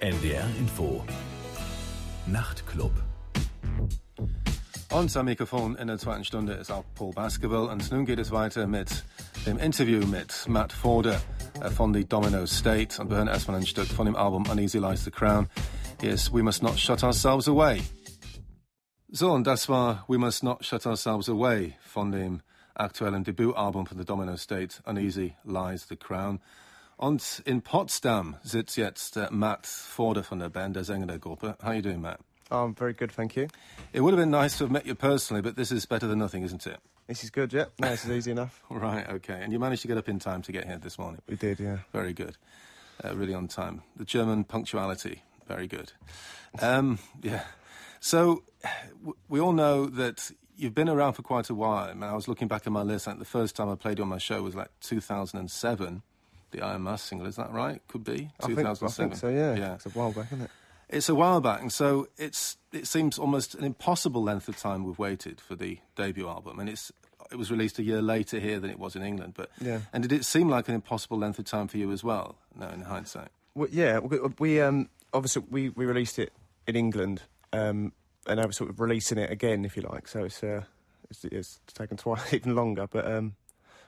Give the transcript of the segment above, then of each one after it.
NDR Info. Nachtclub. Am Mikrofon in der zweiten Stunde ist auch Paul Basketball. Und nun geht es weiter mit dem Interview mit Matt Forder äh, von The Domino State. Und wir hören erstmal ein Stück von dem Album Uneasy Lies the Crown. Hier ist We Must Not Shut Ourselves Away. So, und das war We Must Not Shut Ourselves Away von dem aktuellen Debütalbum von The Domino State, Uneasy Lies the Crown. Und in Potsdam sitzt jetzt uh, Matt Forder von der Band, der Sänger der Gruppe. How are you doing, Matt? Oh, I'm very good, thank you. It would have been nice to have met you personally, but this is better than nothing, isn't it? This is good, yeah. No, this is easy enough. Right, okay. And you managed to get up in time to get here this morning. We did, yeah. Very good. Uh, really on time. The German punctuality, very good. Um, yeah. So, w- we all know that you've been around for quite a while. I, mean, I was looking back at my list, think the first time I played you on my show was like 2007, the Iron Mask single, is that right? Could be? I think, I 2007. think so, yeah. Yeah. It's a while back, isn't it? It's a while back, and so it's it seems almost an impossible length of time we've waited for the debut album, and it's it was released a year later here than it was in England. But Yeah. and did it seem like an impossible length of time for you as well? No, in hindsight. Well, yeah, we, we um, obviously we, we released it in England, um, and now we're sort of releasing it again, if you like. So it's uh, it's, it's taken twice even longer, but um,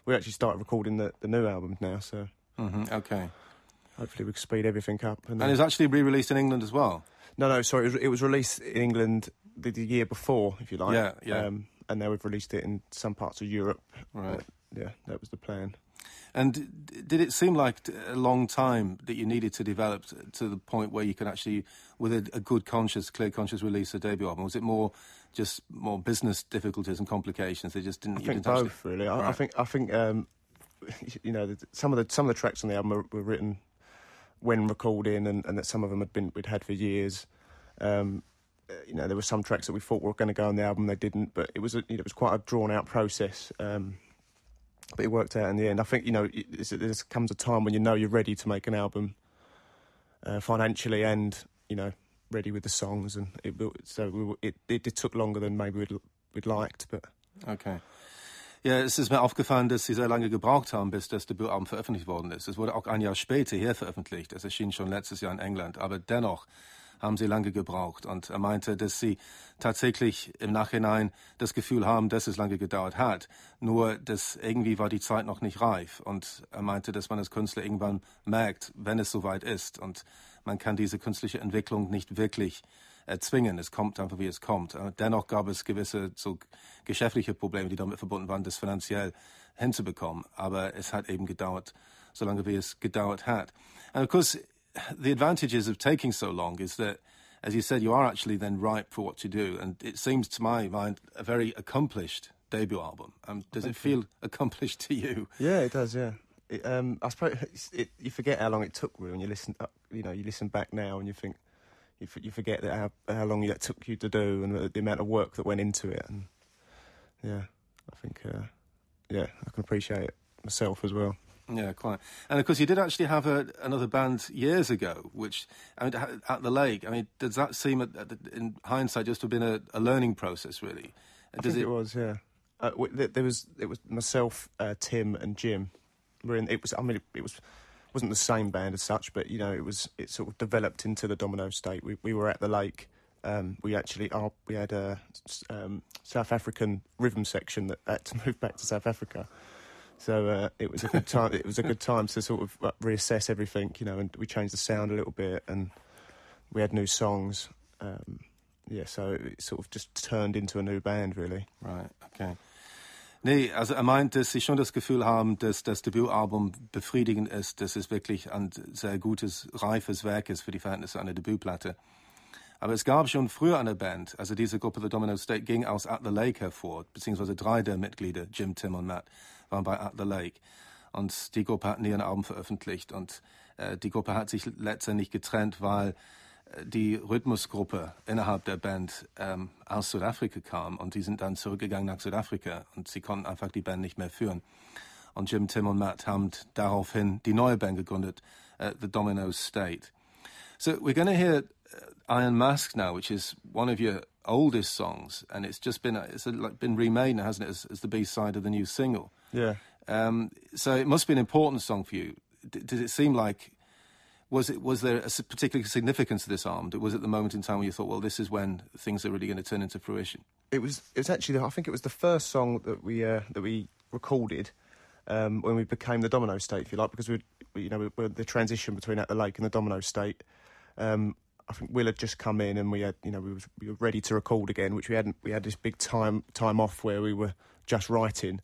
we actually started recording the, the new album now, so hmm Okay, hopefully we can speed everything up. And, and then- it's actually re-released in England as well. no, no, sorry, it was, it was released in England the, the year before, if you like. Yeah, yeah. Um, and now we've released it in some parts of Europe. Right. Uh, yeah, that was the plan. And d- did it seem like a long time that you needed to develop to the point where you could actually, with a, a good conscious, clear conscious release a debut album? Was it more just more business difficulties and complications? They just didn't. I you think didn't actually- both, really. I, I think I think um, you know some of the some of the tracks on the album were, were written when recording, and, and that some of them had been we'd had for years. Um, uh, you know, there were some tracks that we thought were going to go on the album, they didn't. But it was a, you know, it was quite a drawn out process. Um, but it worked out in the end. I think you know there comes a time when you know you're ready to make an album uh, financially and you know ready with the songs, and it, so we, it, it it took longer than maybe we'd we'd liked, but. Okay. Ja, es ist mir aufgefallen, dass Sie sehr lange gebraucht haben, bis das Debütalbum veröffentlicht worden ist. Es wurde auch ein Jahr später hier veröffentlicht. Es erschien schon letztes Jahr in England. Aber dennoch haben Sie lange gebraucht. Und er meinte, dass Sie tatsächlich im Nachhinein das Gefühl haben, dass es lange gedauert hat. Nur, dass irgendwie war die Zeit noch nicht reif. Und er meinte, dass man als Künstler irgendwann merkt, wenn es soweit ist. Und man kann diese künstliche Entwicklung nicht wirklich erzwingen. Es kommt einfach, wie es kommt. Äh, Dennoch gab es gewisse so geschäftliche Probleme, die damit verbunden waren, das finanziell hinzubekommen. Aber es hat eben gedauert, so lange wie es gedauert hat. And of course, the advantages of taking so long is that, as you said, you are actually then ripe for what to do. And it seems to my mind a very accomplished debut album. Um, does it feel accomplished to you? Yeah, it does. Yeah, it, um, I suppose it, you forget how long it took really when you listen. Up, you know, you listen back now and you think you, f- you forget that how how long that took you to do and the, the amount of work that went into it. And yeah, I think uh, yeah, I can appreciate it myself as well. Yeah, quite. And of course, you did actually have a, another band years ago, which I mean, at the lake. I mean, does that seem, at, at the, in hindsight, just to have been a, a learning process, really? I Does think it, was. Yeah, uh, w- th- there was it was myself, uh, Tim, and Jim. We're in. It was. I mean, it, it was wasn't the same band as such, but you know, it was. It sort of developed into the Domino State. We we were at the lake. Um, we actually our, we had a um, South African rhythm section that had to move back to South Africa. So uh, it was a good time. it was a good time to sort of uh, reassess everything, you know, and we changed the sound a little bit, and we had new songs. Um, yeah, so it sort of just turned into a new band, really. Right, okay. Nee, also er meint, dass sie schon das Gefühl haben, dass das Debütalbum befriedigend ist, dass es wirklich ein sehr gutes, reifes Werk ist für die Verhältnisse einer Debütplatte. Aber es gab schon früher eine Band, also diese Gruppe The Domino State ging aus At the Lake hervor, beziehungsweise drei der Mitglieder, Jim, Tim und Matt, waren bei At the Lake. Und die Gruppe hat nie ein Album veröffentlicht und äh, die Gruppe hat sich letztendlich getrennt, weil die Rhythmusgruppe innerhalb der Band ähm, aus Südafrika kam und die sind dann zurückgegangen nach Südafrika und sie konnten einfach die Band nicht mehr führen. Und Jim, Tim und Matt haben daraufhin die neue Band gegründet, äh, The Domino State. So we're going to hear uh, Iron Mask now, which is one of your oldest songs, and it's just been it's like been remade now, hasn't it, as, as the B side of the new single. Yeah. Um, so it must be an important song for you. D- does it seem like Was it was there a particular significance to this album? Was it the moment in time where you thought, well, this is when things are really going to turn into fruition? It was. It was actually. I think it was the first song that we uh, that we recorded um, when we became the Domino State, if you like, because we, you know, we, we the transition between At the Lake and the Domino State. Um, I think Will had just come in and we had, you know, we, was, we were ready to record again, which we hadn't. We had this big time time off where we were just writing.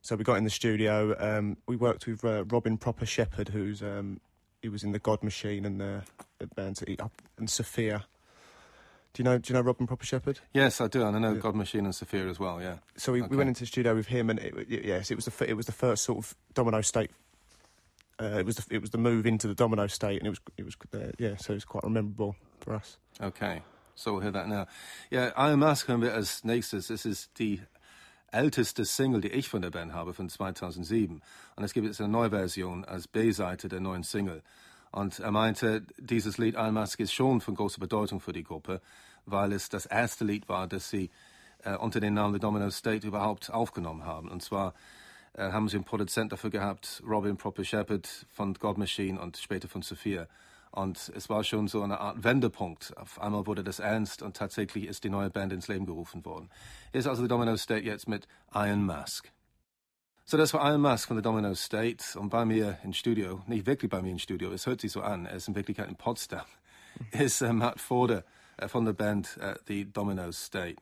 So we got in the studio. Um, we worked with uh, Robin Proper Sheppard, who's um, he was in the God Machine and the, the bands and Sophia. Do you know? Do you know Robin Proper Sheppard? Yes, I do, and I know yeah. God Machine and Sophia as well. Yeah. So we, okay. we went into the studio with him, and it, yes, it was the it was the first sort of Domino State. Uh, it was the, it was the move into the Domino State, and it was it was uh, yeah, so it was quite memorable for us. Okay, so we'll hear that now. Ja, Iron Mask hören wir als nächstes. Es ist die älteste Single, die ich von der Band habe, von 2007. Und es gibt jetzt eine neue Version als B-Seite der neuen Single. Und er meinte, dieses Lied Almask ist schon von großer Bedeutung für die Gruppe, weil es das erste Lied war, das sie äh, unter dem Namen The Domino State überhaupt aufgenommen haben. Und zwar äh, haben sie einen Produzent dafür gehabt, Robin Proper Shepherd von God Machine und später von Sophia. Und es war schon so eine Art Wendepunkt. Auf einmal wurde das ernst und tatsächlich ist die neue Band ins Leben gerufen worden. Hier ist also The Domino State jetzt mit Iron Mask. So, das war Iron Mask von The Domino State und bei mir im Studio, nicht wirklich bei mir im Studio, es hört sich so an, er ist in Wirklichkeit in Potsdam, ist uh, Matt Forder uh, von der Band uh, The Domino State.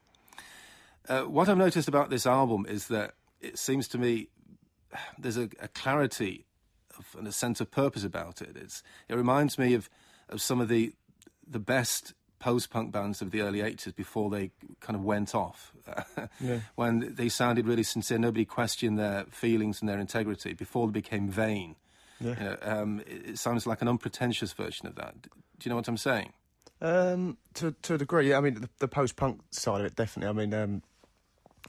Uh, what I've noticed about this album is that it seems to me there's a, a clarity of, and a sense of purpose about it. It's, it reminds me of, of some of the, the best post-punk bands of the early 80s before they kind of went off. yeah. When they sounded really sincere, nobody questioned their feelings and their integrity before they became vain. Yeah. You know, um, it, sounds like an unpretentious version of that. Do you know what I'm saying? Um, to to a degree, yeah. I mean, the, the post-punk side of it, definitely. I mean, um,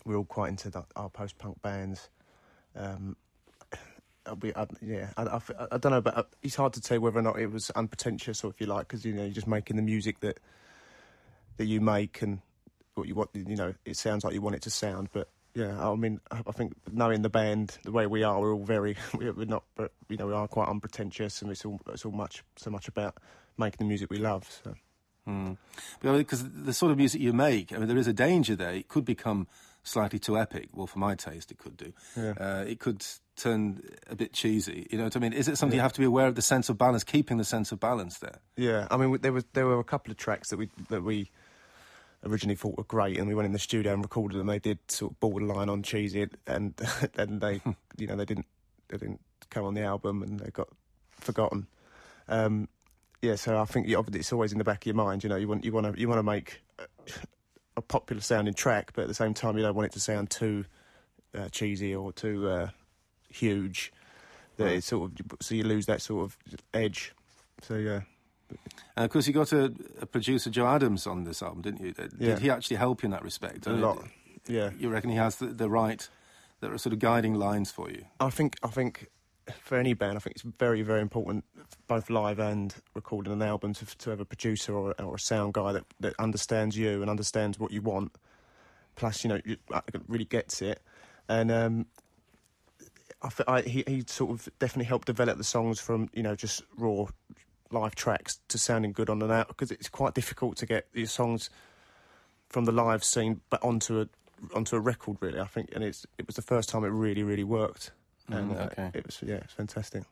we're all quite into our post-punk bands. Um, we, I, yeah, I, I, I, don't know, but uh, it's hard to say whether or not it was unpretentious or if you like, because you know you're just making the music that that you make and what you want. You know, it sounds like you want it to sound, but yeah, I mean, I think knowing the band the way we are, we're all very, we're not, but you know, we are quite unpretentious, and it's all it's all much so much about making the music we love. So. Mm. Because the sort of music you make, I mean, there is a danger there. It could become slightly too epic. Well, for my taste, it could do. Yeah. Uh, it could turn a bit cheesy. You know what I mean? Is it something yeah. you have to be aware of the sense of balance, keeping the sense of balance there? Yeah, I mean, there was there were a couple of tracks that we that we originally thought were great, and we went in the studio and recorded them. They did sort of borderline on cheesy, and then they, you know, they didn't they didn't come on the album, and they got forgotten. Um, yeah, so I think it's always in the back of your mind. You know, you want you want to you want to make a popular sounding track, but at the same time, you don't want it to sound too uh, cheesy or too uh, huge. That right. sort of so you lose that sort of edge. So yeah. And of course, you got a, a, producer, Joe Adams, on this album, didn't you? Did yeah. he actually help you in that respect? A lot. Yeah. You reckon he has the, the right, the sort of guiding lines for you? I think. I think for any band, I think it's very, very important, both live and recording an album, to, to have a producer or, or a sound guy that, that understands you and understands what you want. Plus, you know, uh, really gets it. And um, I, I, he, he sort of definitely helped develop the songs from, you know, just raw live tracks to sounding good on an out because it's quite difficult to get these songs from the live scene but onto a onto a record really I think and it's it was the first time it really really worked and mm, okay. uh, it was yeah it's fantastic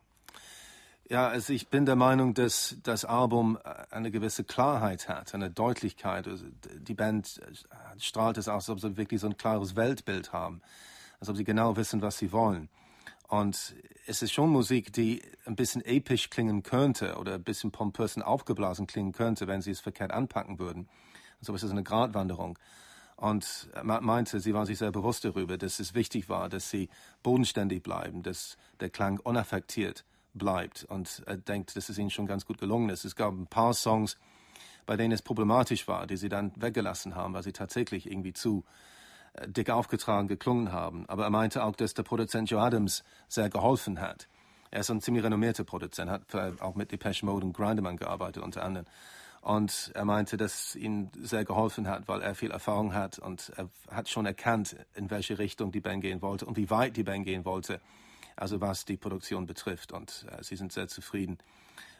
Ja, also ich bin der Meinung, dass das Album eine gewisse Klarheit hat, eine Deutlichkeit. Also die Band strahlt es aus, als ob sie wirklich so ein klares Weltbild haben, als ob sie genau wissen, was sie wollen. Und es ist schon Musik, die ein bisschen episch klingen könnte oder ein bisschen pompös und aufgeblasen klingen könnte, wenn sie es verkehrt anpacken würden. Also es eine Gratwanderung. Und er meinte, sie war sich sehr bewusst darüber, dass es wichtig war, dass sie bodenständig bleiben, dass der Klang unaffektiert bleibt. Und er denkt, dass es ihnen schon ganz gut gelungen ist. Es gab ein paar Songs, bei denen es problematisch war, die sie dann weggelassen haben, weil sie tatsächlich irgendwie zu dick aufgetragen geklungen haben. Aber er meinte auch, dass der Produzent Joe Adams sehr geholfen hat. Er ist ein ziemlich renommierter Produzent, hat auch mit Depeche Mode und Grindeman gearbeitet unter anderem. Und er meinte, dass ihm sehr geholfen hat, weil er viel Erfahrung hat und er hat schon erkannt, in welche Richtung die Band gehen wollte und wie weit die Band gehen wollte, also was die Produktion betrifft. Und äh, sie sind sehr zufrieden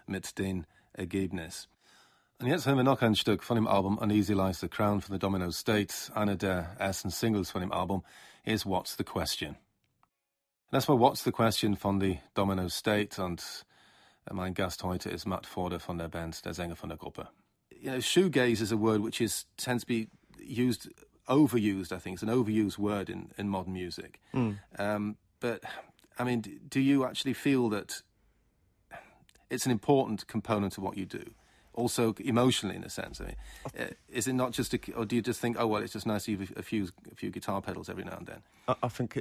mit dem Ergebnis. Und jetzt hören wir noch ein Stück von dem Album Uneasy Lies the Crown von the Domino State. Einer der ersten Singles von dem Album ist What's the Question. Das war What's the Question von the Domino State und mein Gast heute ist Matt Forder von der Band, der Sänger von der Gruppe. You know, shoegaze is a word which is tends to be used, overused. I think it's an overused word in in modern music. Mm. Um, but I mean, do you actually feel that it's an important component of what you do? Also, emotionally, in a sense. I mean, uh, is it not just, a, or do you just think, oh well, it's just nice to have a few a few guitar pedals every now and then? I, I think,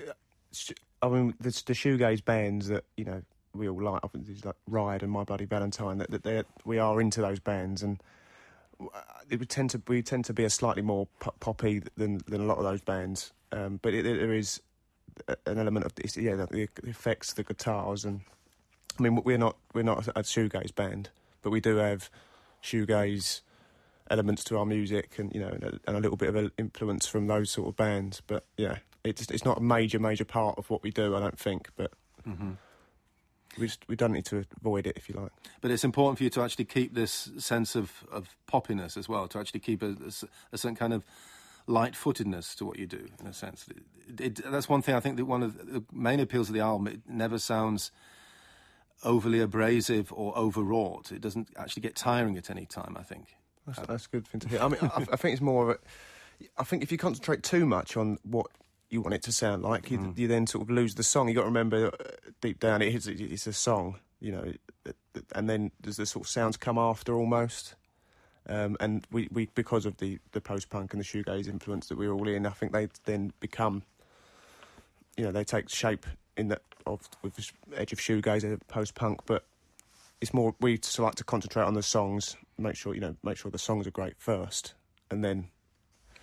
I mean, the, the shoegaze bands that you know we all like. I think like Ride and My Bloody Valentine. That, that we are into those bands, and it would tend to we tend to be a slightly more poppy than than a lot of those bands. Um, but it, it, there is an element of yeah, the effects, the guitars, and I mean we're not we're not a shoegaze band, but we do have shoegaze elements to our music, and you know, and a, and a little bit of an influence from those sort of bands. But yeah, it's it's not a major major part of what we do, I don't think. But mm-hmm. we just we don't need to avoid it if you like. But it's important for you to actually keep this sense of of poppiness as well, to actually keep a, a, a certain kind of light-footedness to what you do, in a sense. It, it, that's one thing I think that one of the main appeals of the album. It never sounds overly abrasive or overwrought. It doesn't actually get tiring at any time. I think that's, that's a good thing to hear. I mean, I, I, think it's more of a. I think if you concentrate too much on what you want it to sound like, you, mm. you then sort of lose the song. You got to remember uh, deep down it is it's a song, you know, and then does the sort of sounds come after almost. Um, and we, we because of the, the post punk and the shoegaze influence that we're all in, I think they then become, you know, they take shape in the of with the edge of shoegaze post punk, but it's more we just like to concentrate on the songs, make sure you know, make sure the songs are great first, and then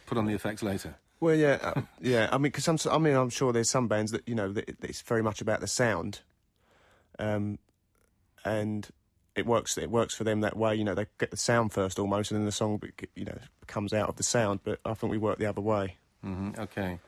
put on the effects later. Well, yeah, uh, yeah. I mean, because I mean, I'm sure there's some bands that you know that it's very much about the sound, um, and it works. It works for them that way. You know, they get the sound first almost, and then the song, you know, comes out of the sound. But I think we work the other way. Mm-hmm. Okay.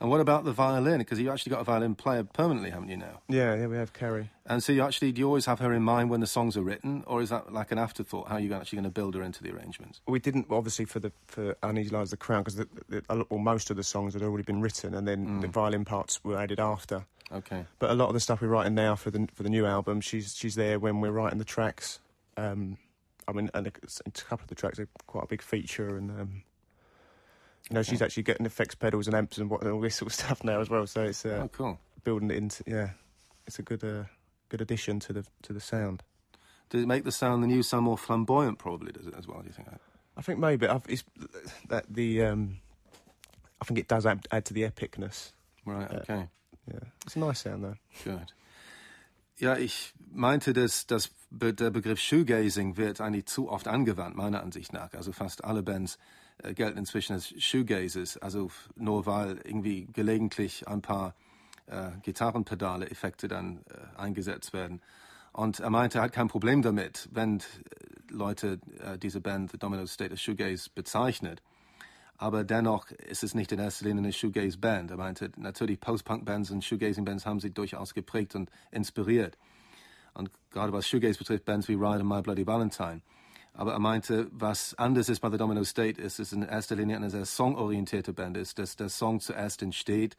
And what about the violin? Because you actually got a violin player permanently, haven't you now? Yeah, yeah, we have Kerry. And so you actually, do you always have her in mind when the songs are written, or is that like an afterthought? How are you actually going to build her into the arrangements? We didn't, obviously, for the for Uneasy the Crown, because well, most of the songs had already been written, and then mm. the violin parts were added after. Okay. But a lot of the stuff we're writing now for the for the new album, she's she's there when we're writing the tracks. Um, I mean, and a, a, couple of the tracks are quite a big feature, and um, you know, she's actually getting effects pedals and amps and, what, and all this sort of stuff now as well. So it's uh, oh, cool. Building it into yeah, it's a good uh, good addition to the to the sound. Does it make the sound the new sound more flamboyant? Probably does it as well. Do you think? I think maybe I've, it's that the um, I think it does add, add to the epicness. Right. Okay. Uh, yeah, it's a nice sound though. Good. Ja, ich meinte, dass, dass der Begriff Shoegazing wird eigentlich zu oft angewandt, meiner Ansicht nach. Also fast alle Bands gelten inzwischen als Shoegazes, also nur weil irgendwie gelegentlich ein paar äh, Gitarrenpedale, Effekte dann äh, eingesetzt werden. Und er meinte, er hat kein Problem damit, wenn äh, Leute äh, diese Band The Domino State of Shoegaze bezeichnet. Aber dennoch ist es nicht in erster Linie eine Shoegaze-Band. Er meinte, natürlich Post-Punk-Bands und Shoegazing-Bands haben sie durchaus geprägt und inspiriert. Und gerade was Shoegaze betrifft, Bands wie Ride und My Bloody Valentine. Aber er meinte, was anders ist bei The Domino State, ist, dass es in erster Linie eine sehr songorientierte Band ist, dass der Song zuerst entsteht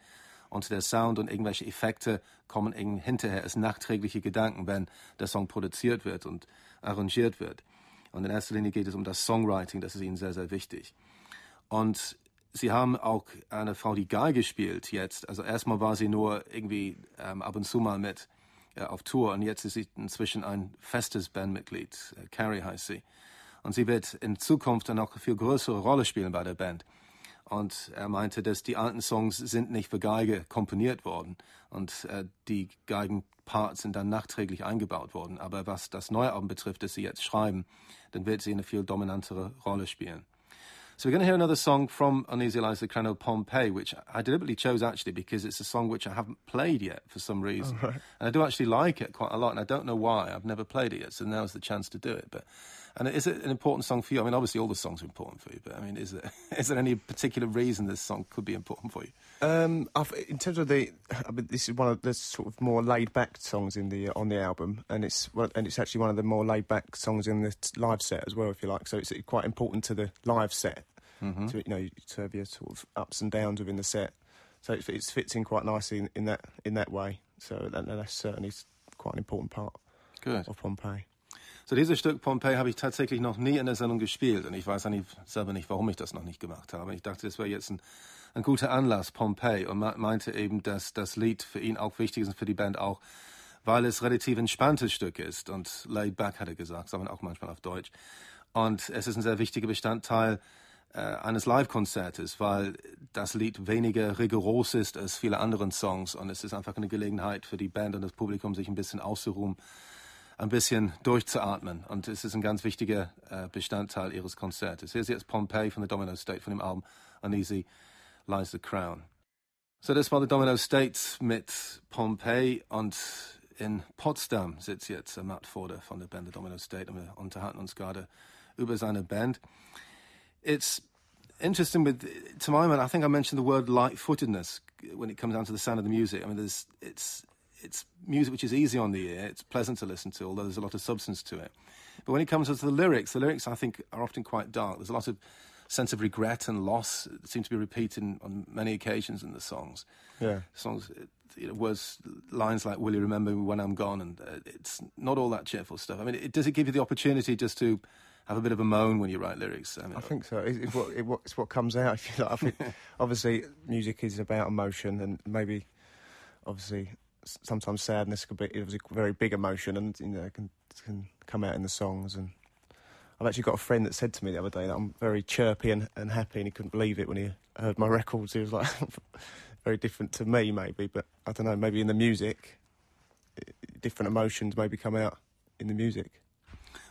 und der Sound und irgendwelche Effekte kommen hinterher als nachträgliche Gedanken, wenn der Song produziert wird und arrangiert wird. Und in erster Linie geht es um das Songwriting, das ist ihnen sehr, sehr wichtig. Und sie haben auch eine Frau, die Geige spielt jetzt. Also erstmal war sie nur irgendwie ähm, ab und zu mal mit äh, auf Tour und jetzt ist sie inzwischen ein festes Bandmitglied. Äh, Carrie heißt sie. Und sie wird in Zukunft dann auch eine viel größere Rolle spielen bei der Band. Und er meinte, dass die alten Songs sind nicht für Geige komponiert worden und äh, die Geigenparts sind dann nachträglich eingebaut worden. Aber was das neue Album betrifft, das sie jetzt schreiben, dann wird sie eine viel dominantere Rolle spielen. So we're going to hear another song from Uneasy Lies the Crown Pompeii, which I deliberately chose actually because it's a song which I haven't played yet for some reason. Right. And I do actually like it quite a lot, and I don't know why. I've never played it yet, so now's the chance to do it. But and is it an important song for you? I mean, obviously all the songs are important for you, but I mean, is there is there any particular reason this song could be important for you? Um, in terms of the, I mean, this is one of the sort of more laid back songs in the on the album, and it's well, and it's actually one of the more laid back songs in the live set as well, if you like. So it's quite important to the live set Mm-hmm. to you know to have your sort of ups and downs within the set. So it, it fits in quite nicely in, in that in that way. So that, that's certainly quite an important part Good. of Pompeii. So dieses Stück Pompeii habe ich tatsächlich noch nie in der Sendung gespielt und ich weiß eigentlich selber nicht, warum ich das noch nicht gemacht habe. Ich dachte, das wäre jetzt ein, ein guter Anlass, Pompeii, und meinte eben, dass das Lied für ihn auch wichtig ist und für die Band auch, weil es relativ entspanntes Stück ist und laid back, hat er gesagt, sagt man auch manchmal auf Deutsch. Und es ist ein sehr wichtiger Bestandteil äh, eines Live-Konzertes, weil das Lied weniger rigoros ist als viele anderen Songs und es ist einfach eine Gelegenheit für die Band und das Publikum, sich ein bisschen auszuruhen, ein bisschen durchzuatmen. Und es ist ein ganz wichtiger äh, Bestandteil ihres Konzertes. Hier ist jetzt Pompeii von der Domino State, von dem Album Uneasy Lies the Crown. So, das war der Domino State mit Pompeii und in Potsdam sitzt jetzt Matt Forder von der Band The Domino State und wir unterhalten uns gerade über seine Band. It's interesting with to my mind. I think I mentioned the word light-footedness when it comes down to the sound of the music. I mean, there's it's it's music which is easy on the ear. It's pleasant to listen to, although there's a lot of substance to it. But when it comes to the lyrics, the lyrics I think are often quite dark. There's a lot of sense of regret and loss that seem to be repeated on many occasions in the songs. Yeah. Songs, you know, words, lines like "Will you remember me when I'm gone?" and uh, it's not all that cheerful stuff. I mean, it, does it give you the opportunity just to have a bit of a moan when you write lyrics? I, mean, I think so. It's, it's what it's what comes out. If you like. I think obviously music is about emotion, and maybe obviously sometimes sadness could be it was a very big emotion, and you know can can come out in the songs. And I've actually got a friend that said to me the other day that I'm very chirpy and, and happy, and he couldn't believe it when he heard my records. He was like very different to me, maybe, but I don't know. Maybe in the music, different emotions maybe come out in the music.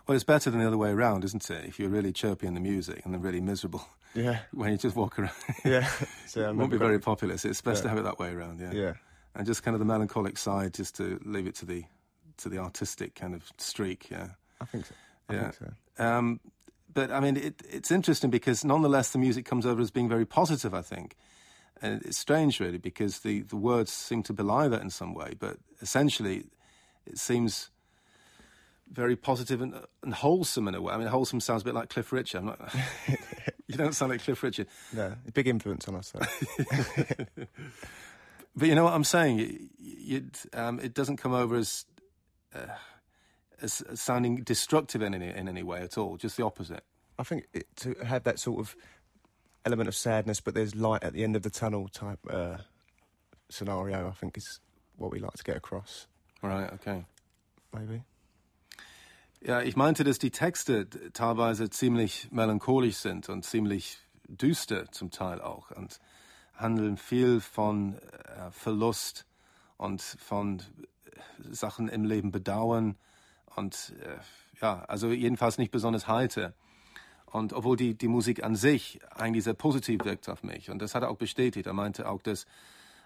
well, it's better than the other way around, isn't it? If you're really chirpy in the music and then really miserable Yeah, when you just walk around, yeah. So it won't be very popular. So it's best to have it that way around, yeah. Yeah. And just kind of the melancholic side, just to leave it to the to the artistic kind of streak, yeah. I think so. I Yeah. think so. Um, but I mean, it, it's interesting because nonetheless the music comes over as being very positive. I think, and it's strange really because the, the words seem to belie that in some way. But essentially, it seems very positive and, and wholesome in a way. I mean, wholesome sounds a bit like Cliff Richard. I'm not, you don't sound like Cliff Richard. No, big influence on us. But you know what I'm saying? You'd, um, it doesn't come over as, uh, as as sounding destructive in any in any way at all. Just the opposite. I think it, to have that sort of element of sadness, but there's light at the end of the tunnel type uh, scenario. I think is what we like to get across. Right. Okay. Maybe. Ja, ich meinte, dass die Texte teilweise ziemlich melancholisch sind und ziemlich düster zum Teil auch und handeln viel von äh, Verlust und von äh, Sachen im Leben bedauern und äh, ja, also jedenfalls nicht besonders heiter. Und obwohl die, die Musik an sich eigentlich sehr positiv wirkt auf mich und das hat er auch bestätigt. Er meinte auch, dass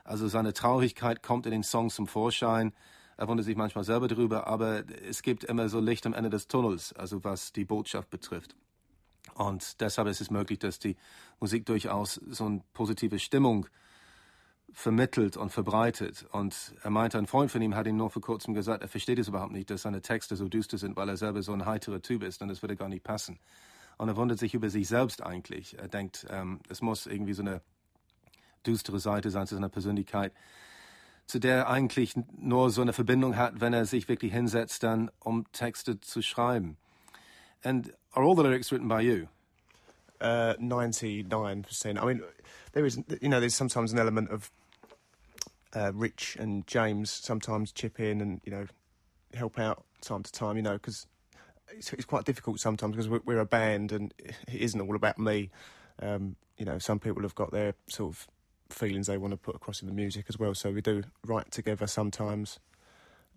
also seine Traurigkeit kommt in den Songs zum Vorschein. Er wundert sich manchmal selber drüber, aber es gibt immer so Licht am Ende des Tunnels, also was die Botschaft betrifft. Und deshalb ist es möglich, dass die Musik durchaus so eine positive Stimmung vermittelt und verbreitet. Und er meinte, ein Freund von ihm hat ihm nur vor kurzem gesagt, er versteht es überhaupt nicht, dass seine Texte so düster sind, weil er selber so ein heiterer Typ ist und das würde gar nicht passen. Und er wundert sich über sich selbst eigentlich. Er denkt, ähm, es muss irgendwie so eine düstere Seite sein zu seiner Persönlichkeit, zu der er eigentlich nur so eine Verbindung hat, wenn er sich wirklich hinsetzt, dann um Texte zu schreiben. And are all the lyrics written by you? Uh, Ninety-nine percent. I mean, there is, you know, there's sometimes an element of uh, Rich and James sometimes chip in and you know help out time to time. You know, because it's, it's quite difficult sometimes because we're, we're a band and it isn't all about me. Um, you know, some people have got their sort of feelings they want to put across in the music as well. So we do write together sometimes.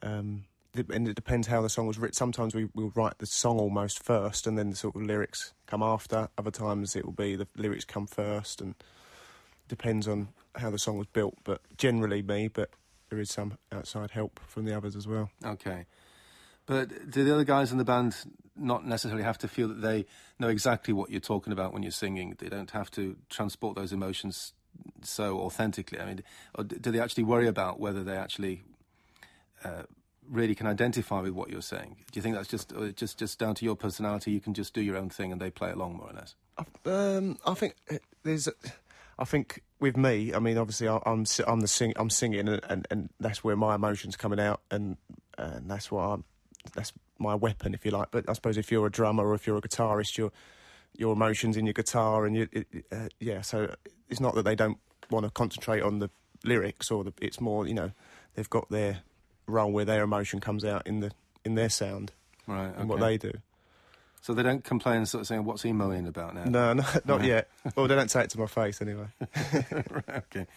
Um, and it depends how the song was written. Sometimes we will write the song almost first, and then the sort of lyrics come after. Other times it will be the lyrics come first, and depends on how the song was built. But generally me, but there is some outside help from the others as well. Okay. But do the other guys in the band not necessarily have to feel that they know exactly what you're talking about when you're singing? They don't have to transport those emotions so authentically. I mean, do they actually worry about whether they actually uh, really can identify with what you're saying? Do you think that's just uh, just just down to your personality? You can just do your own thing and they play along more or less. Um, I think uh, there's. I think with me, I mean, obviously, I, am I'm the sing, I'm singing, and, and, and that's where my emotions coming out, and and that's what I'm that's my weapon, if you like. But I suppose if you're a drummer or if you're a guitarist, your your emotions in your guitar, and you, it, uh, yeah. So it's not that they don't want to concentrate on the lyrics, or the, it's more, you know, they've got their role where their emotion comes out in the in their sound, right, okay. and what they do. So they don't complain, sort of saying, "What's he moaning about now?" No, no not yet. Well, they don't say it to my face anyway. right, okay.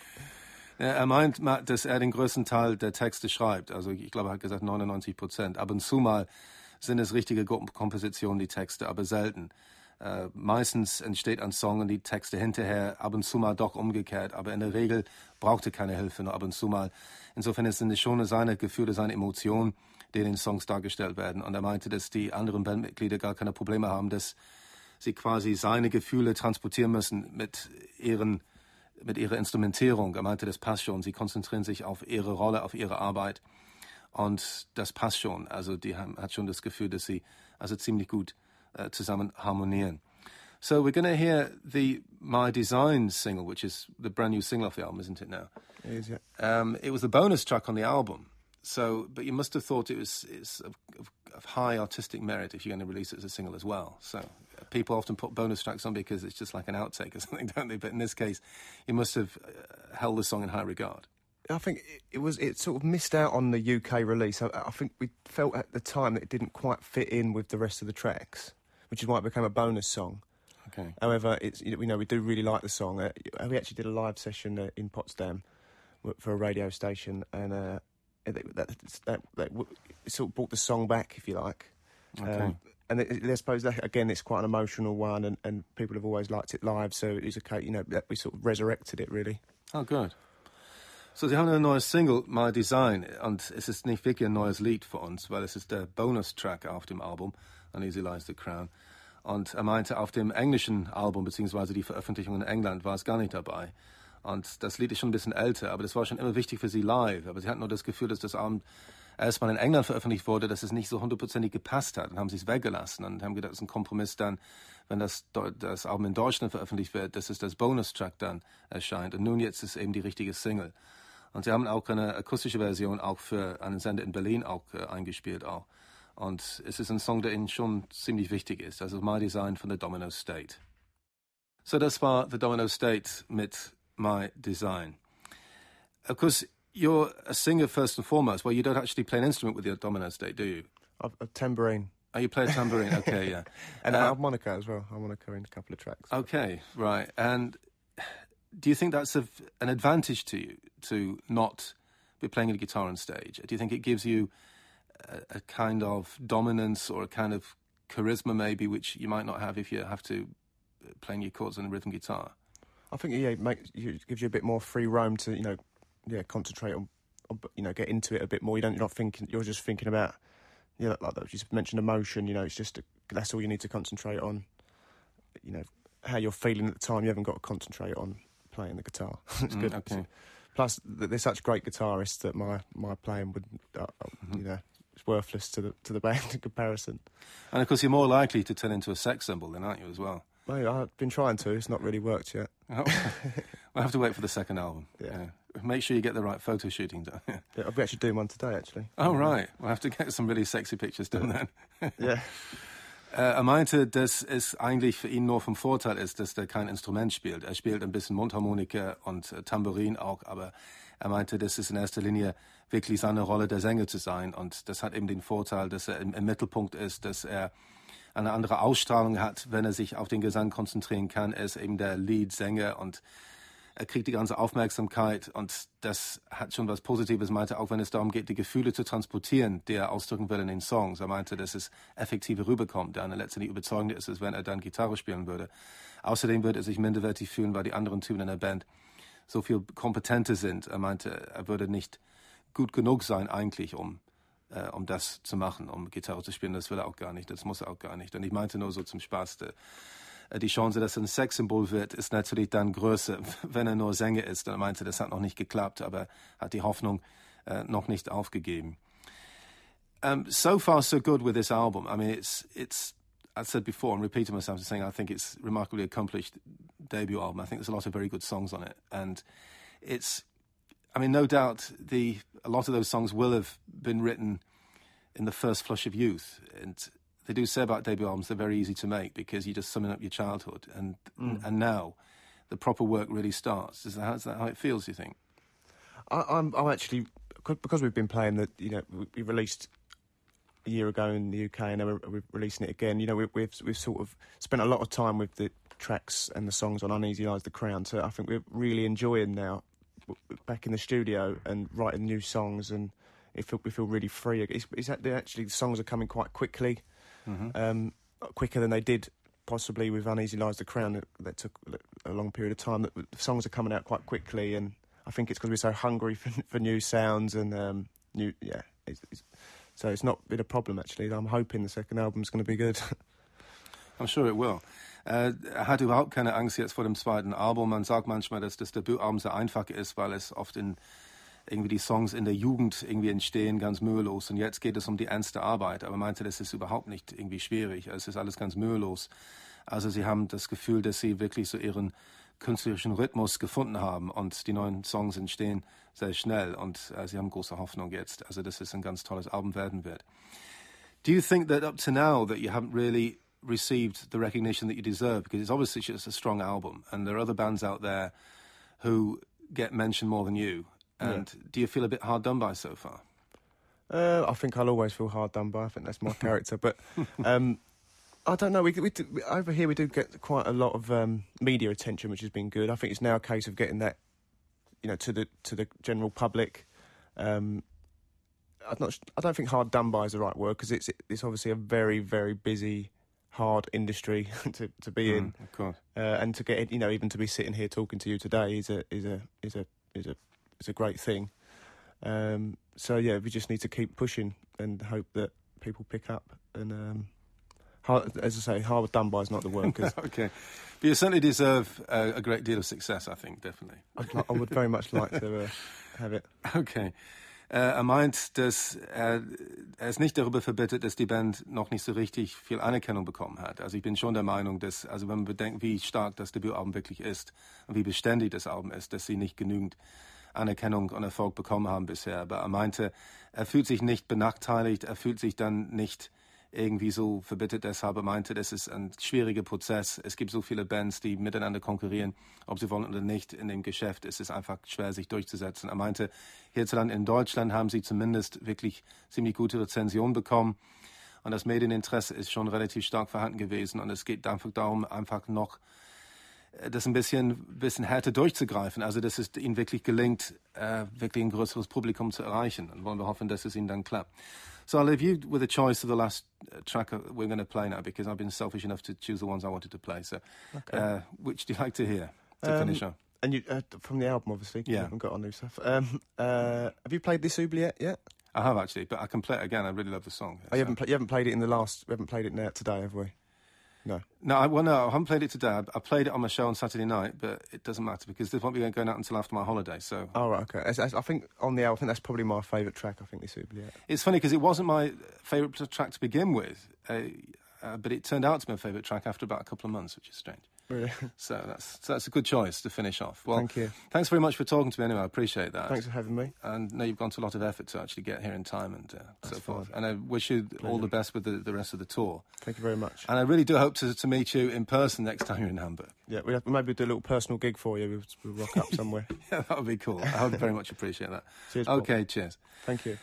Er meint, dass er den größten Teil der Texte schreibt. Also ich glaube, er hat gesagt 99 Prozent. Ab und zu mal sind es richtige Gruppenkompositionen, die Texte, aber selten. Äh, meistens entsteht ein Song und die Texte hinterher, ab und zu mal doch umgekehrt. Aber in der Regel braucht er keine Hilfe, nur ab und zu mal. Insofern ist es schon seine Gefühle, seine Emotionen, die in den Songs dargestellt werden. Und er meinte, dass die anderen Bandmitglieder gar keine Probleme haben, dass sie quasi seine Gefühle transportieren müssen mit ihren mit ihrer Instrumentierung. Er meinte, das passt schon. Sie konzentrieren sich auf ihre Rolle, auf ihre Arbeit. Und das passt schon. Also die haben, hat schon das Gefühl, dass sie also ziemlich gut uh, zusammen harmonieren. So we're going to hear the My Design single, which is the brand new single off the album, isn't it now? It is, yeah. Um, it was the bonus track on the album. So, but you must have thought it was it's of, of, of high artistic merit if you're going to release it as a single as well. So people often put bonus tracks on because it's just like an outtake or something, don't they? But in this case, you must have uh, held the song in high regard. I think it was it sort of missed out on the UK release. I, I, think we felt at the time that it didn't quite fit in with the rest of the tracks, which is why it became a bonus song. Okay. However, it's you know we do really like the song. Uh, we actually did a live session uh, in Potsdam for a radio station, and uh, that, that, that, sort of brought the song back, if you like. Okay. Um, and it, I suppose that, again, it's quite an emotional one, and, and people have always liked it live. So it was a you know, that we sort of resurrected it really. Oh, good. So, Sie haben Single, My Design, und es ist nicht wirklich ein neues Lied für uns, weil es ist der Bonus-Track auf dem Album, Uneasy Lies the Crown. Und er meinte, auf dem englischen Album, beziehungsweise die Veröffentlichung in England, war es gar nicht dabei. Und das Lied ist schon ein bisschen älter, aber das war schon immer wichtig für sie live. Aber sie hatten nur das Gefühl, dass das Abend erstmal in England veröffentlicht wurde, dass es nicht so hundertprozentig gepasst hat. Dann haben sie es weggelassen und haben gedacht, es ist ein Kompromiss dann, wenn das, das Album in Deutschland veröffentlicht wird, dass es das Bonus-Track dann erscheint. Und nun jetzt ist eben die richtige Single. Und sie haben auch eine akustische Version auch für einen Sender in Berlin auch äh, eingespielt auch. Und es ist ein Song, der ihnen schon ziemlich wichtig ist. Also My Design von The Domino State. So, das war The Domino State mit My Design. Of course, you're a singer first and foremost. Well, you don't actually play an instrument with your domino state, do you? A, a tambourine. Oh, you play a tambourine. Okay, yeah, and uh, harmonica as well. Harmonica in a couple of tracks. Okay, right. And do you think that's a, an advantage to you to not be playing a guitar on stage? Do you think it gives you a, a kind of dominance or a kind of charisma, maybe, which you might not have if you have to uh, playing your chords on a rhythm guitar? I think yeah, it makes you, gives you a bit more free roam to you know yeah, concentrate on, on, you know, get into it a bit more. You don't, you're not thinking, you're just thinking about, yeah, like that. You mentioned emotion. You know, it's just a, that's all you need to concentrate on. You know, how you're feeling at the time. You haven't got to concentrate on playing the guitar. it's mm, good. Okay. Plus, they're such great guitarists that my my playing would, uh, mm-hmm. you know, it's worthless to the to the band in comparison. And of course, you're more likely to turn into a sex symbol, then, aren't you, as well? I've been trying to. It's not really worked yet. Oh. we'll have to wait for the second album. Yeah. yeah make sure you get the right photo shooting done. yeah, I'll be actually doing one today, actually. Oh, right. We'll have to get some really sexy pictures done then. yeah. Äh, er meinte, dass es eigentlich für ihn nur vom Vorteil ist, dass er kein Instrument spielt. Er spielt ein bisschen Mundharmonika und äh, Tambourin auch, aber er meinte, das ist in erster Linie wirklich seine Rolle, der Sänger zu sein. Und das hat eben den Vorteil, dass er im, im Mittelpunkt ist, dass er eine andere Ausstrahlung hat, wenn er sich auf den Gesang konzentrieren kann. Er ist eben der Lead-Sänger und er kriegt die ganze Aufmerksamkeit und das hat schon was Positives, meinte auch wenn es darum geht, die Gefühle zu transportieren, die er ausdrücken will in den Songs. Er meinte, dass es effektiver rüberkommt, der letztendlich überzeugender ist, als wenn er dann Gitarre spielen würde. Außerdem würde er sich minderwertig fühlen, weil die anderen Typen in der Band so viel kompetenter sind. Er meinte, er würde nicht gut genug sein eigentlich, um äh, um das zu machen, um Gitarre zu spielen. Das will er auch gar nicht, das muss er auch gar nicht. Und ich meinte nur so zum Spaß, äh, die Chance, dass er ein Sexsymbol wird, ist natürlich dann größer, wenn er nur Sänger ist. Und er meinte, das hat noch nicht geklappt, aber hat die Hoffnung äh, noch nicht aufgegeben. Um, so far, so good with this album. I mean, it's it's. I said before, I'm repeating myself, saying I think it's remarkably accomplished debut album. I think there's a lot of very good songs on it, and it's. I mean, no doubt the a lot of those songs will have been written in the first flush of youth, and they do say about debut albums they're very easy to make because you're just summing up your childhood, and mm. and now the proper work really starts. Is that, is that how it feels? You think? I, I'm I'm actually because we've been playing that you know we released a year ago in the UK and we're, we're releasing it again. You know we, we've we've sort of spent a lot of time with the tracks and the songs on Uneasy Lies the Crown. So I think we're really enjoying now back in the studio and writing new songs and it feel, we feel really free. It's, it's actually the songs are coming quite quickly, mm-hmm. um, quicker than they did possibly with Uneasy Lies the Crown. That, that, took a long period of time. That the songs are coming out quite quickly, and I think it's because we're so hungry for, for new sounds and um, new. Yeah, it's, it's, so it's not been a problem actually. I'm hoping the second album's going to be good. I'm sure it will. Äh, er hat überhaupt keine Angst jetzt vor dem zweiten Album. Man sagt manchmal, dass das Debütalbum sehr einfach ist, weil es oft in irgendwie die Songs in der Jugend irgendwie entstehen, ganz mühelos. Und jetzt geht es um die ernste Arbeit. Aber meinte, das ist überhaupt nicht irgendwie schwierig. Es ist alles ganz mühelos. Also sie haben das Gefühl, dass sie wirklich so ihren künstlerischen Rhythmus gefunden haben und die neuen Songs entstehen sehr schnell und äh, sie haben große Hoffnung jetzt. Also dass es ein ganz tolles Album werden wird. Do you think that up to now that you haven't really received the recognition that you deserve? Because it's obviously just a strong album and there are other bands out there who get mentioned more than you and yeah. do you feel a bit hard done by so far? Uh, I think I'll always feel hard done by. I think that's my character. But um, I don't know. We, we, do, we, over here we do get quite a lot of um, media attention, which has been good. I think it's now a case of getting that, you know, to the to the general public. Um, I'm not. I don't think hard done by is the right word because it's it's obviously a very very busy, hard industry to to be mm, in. Of course. Uh, and to get you know even to be sitting here talking to you today is a is a is a is a is a great thing. Um, so yeah, we just need to keep pushing and hope that people pick up. And um, hard, as I say, hard done by is not the word. okay, but you certainly deserve a, a, great deal of success. I think definitely. I, would very much like to uh, have it. Okay. Uh, er meint, dass er, er ist nicht darüber verbittet, dass die Band noch nicht so richtig viel Anerkennung bekommen hat. Also ich bin schon der Meinung, dass, also wenn man bedenkt, wie stark das Debütalbum wirklich ist und wie beständig das Album ist, dass sie nicht genügend Anerkennung und Erfolg bekommen haben bisher. Aber er meinte, er fühlt sich nicht benachteiligt, er fühlt sich dann nicht irgendwie so verbittert deshalb. Meinte, das ist ein schwieriger Prozess. Es gibt so viele Bands, die miteinander konkurrieren, ob sie wollen oder nicht. In dem Geschäft ist es einfach schwer, sich durchzusetzen. Er meinte, hierzulande in Deutschland haben sie zumindest wirklich ziemlich gute Rezensionen bekommen. Und das Medieninteresse ist schon relativ stark vorhanden gewesen. Und es geht einfach darum, einfach noch das ein bisschen, bisschen härter durchzugreifen. Also, dass es ihnen wirklich gelingt, äh, wirklich ein größeres Publikum zu erreichen. Und wollen wir hoffen, dass es ihnen dann klappt. So I'll leave you with a choice of the last uh, track we're going to play now because I've been selfish enough to choose the ones I wanted to play. So, okay. uh, which do you like to hear to um, finish on? And you uh, from the album, obviously. Yeah, haven't got on new stuff. Um, uh, have you played this Oubliette yet? I have actually, but I can play it again. I really love the song. Oh, you haven't, you haven't played it in the last. We haven't played it now today, have we? No. No, I, well, no, I haven't played it today. I, I, played it on my show on Saturday night, but it doesn't matter because this won't be going out until after my holiday. So. Oh right, okay. As, as I think on the album, I think that's probably my favourite track. I think this would be. It's funny because it wasn't my favourite track to begin with, uh, uh, but it turned out to be my favourite track after about a couple of months, which is strange. Really? So that's so that's a good choice to finish off. Well, thank you. Thanks very much for talking to me. Anyway, I appreciate that. Thanks for having me. And know you've gone to a lot of effort to actually get here in time and uh, so forth. And I wish you all the best with the, the rest of the tour. Thank you very much. And I really do hope to, to meet you in person next time you're in Hamburg. Yeah, we have, maybe do a little personal gig for you. We'll, we'll rock up somewhere. yeah, that would be cool. I would very much appreciate that. Cheers. Okay, cheers. Thank you.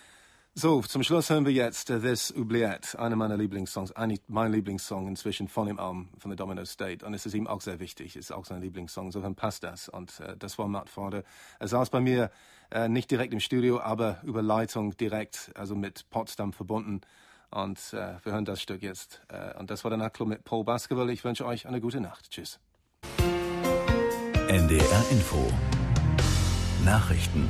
So, zum Schluss hören wir jetzt uh, This Oubliette, einer meiner Lieblingssongs, eigentlich mein Lieblingssong inzwischen von dem Album von The Domino State. Und es ist ihm auch sehr wichtig, ist auch sein Lieblingssong, insofern passt das. Und uh, das war Matt Forde. Er saß bei mir uh, nicht direkt im Studio, aber über Leitung direkt, also mit Potsdam verbunden. Und wir hören das Stück jetzt. und das war der Nachtclub mit Paul Baskerville. Ich wünsche euch eine gute Nacht. Tschüss. NDR Info Nachrichten